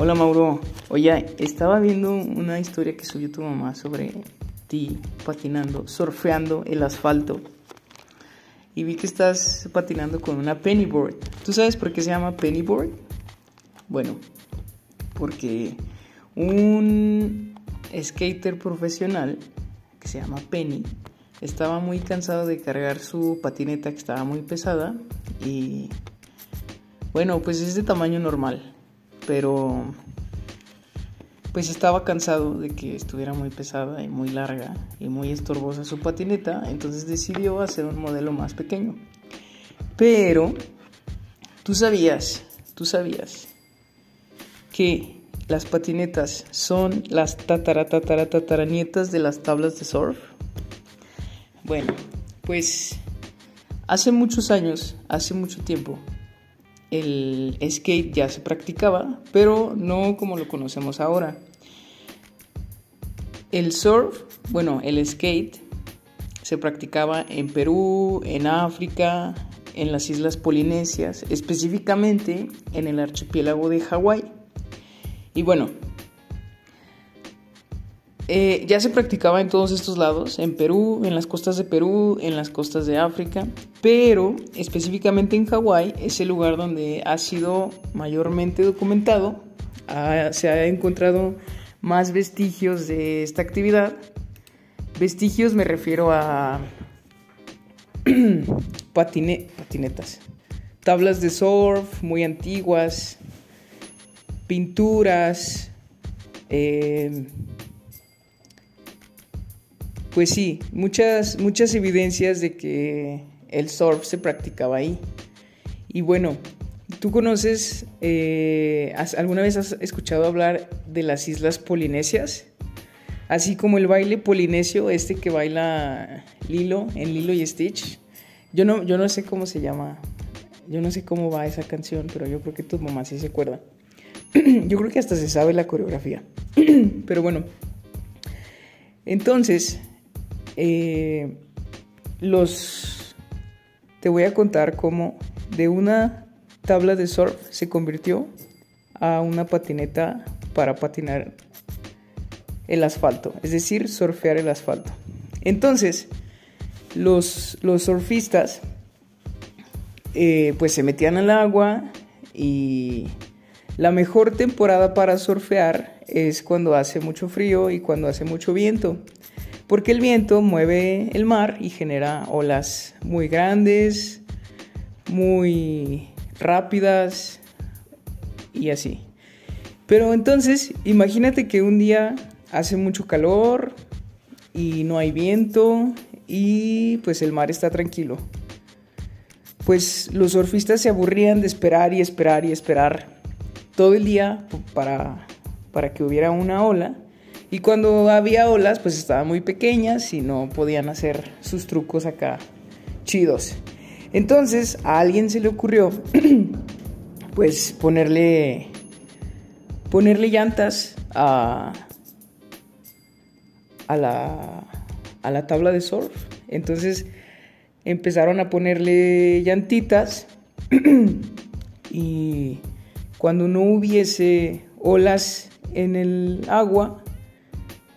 Hola Mauro, oye, estaba viendo una historia que subió tu mamá sobre ti patinando, surfeando el asfalto. Y vi que estás patinando con una pennyboard. ¿Tú sabes por qué se llama pennyboard? Bueno, porque un skater profesional que se llama Penny estaba muy cansado de cargar su patineta que estaba muy pesada y bueno, pues es de tamaño normal, pero pues estaba cansado de que estuviera muy pesada y muy larga y muy estorbosa su patineta, entonces decidió hacer un modelo más pequeño. Pero tú sabías, tú sabías que las patinetas son las tatara tatara tataranietas de las tablas de surf. Bueno, pues hace muchos años, hace mucho tiempo, el skate ya se practicaba, pero no como lo conocemos ahora. El surf, bueno, el skate se practicaba en Perú, en África, en las islas polinesias, específicamente en el archipiélago de Hawái. Y bueno, eh, ya se practicaba en todos estos lados, en Perú, en las costas de Perú, en las costas de África, pero específicamente en Hawái es el lugar donde ha sido mayormente documentado, se ha encontrado más vestigios de esta actividad. Vestigios me refiero a patinetas, tablas de surf muy antiguas, pinturas, eh, pues sí, muchas, muchas evidencias de que el surf se practicaba ahí. Y bueno, ¿tú conoces, eh, alguna vez has escuchado hablar de las islas polinesias? Así como el baile polinesio, este que baila Lilo en Lilo y Stitch. Yo no, yo no sé cómo se llama, yo no sé cómo va esa canción, pero yo creo que tu mamá sí se acuerda. yo creo que hasta se sabe la coreografía. pero bueno, entonces, eh, los te voy a contar cómo de una tabla de surf se convirtió a una patineta para patinar el asfalto, es decir, surfear el asfalto. Entonces, los, los surfistas eh, pues se metían al agua y la mejor temporada para surfear es cuando hace mucho frío y cuando hace mucho viento porque el viento mueve el mar y genera olas muy grandes, muy rápidas y así. Pero entonces, imagínate que un día hace mucho calor y no hay viento y pues el mar está tranquilo. Pues los surfistas se aburrían de esperar y esperar y esperar todo el día para, para que hubiera una ola y cuando había olas, pues estaban muy pequeñas y no podían hacer sus trucos acá chidos. Entonces a alguien se le ocurrió, pues ponerle, ponerle llantas a, a, la, a la tabla de surf. Entonces empezaron a ponerle llantitas y cuando no hubiese olas en el agua,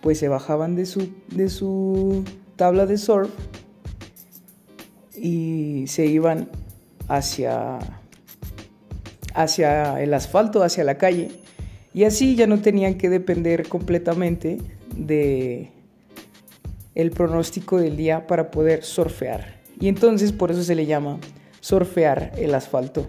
pues se bajaban de su, de su tabla de surf y se iban hacia, hacia el asfalto, hacia la calle. Y así ya no tenían que depender completamente de el pronóstico del día para poder surfear. Y entonces por eso se le llama surfear el asfalto.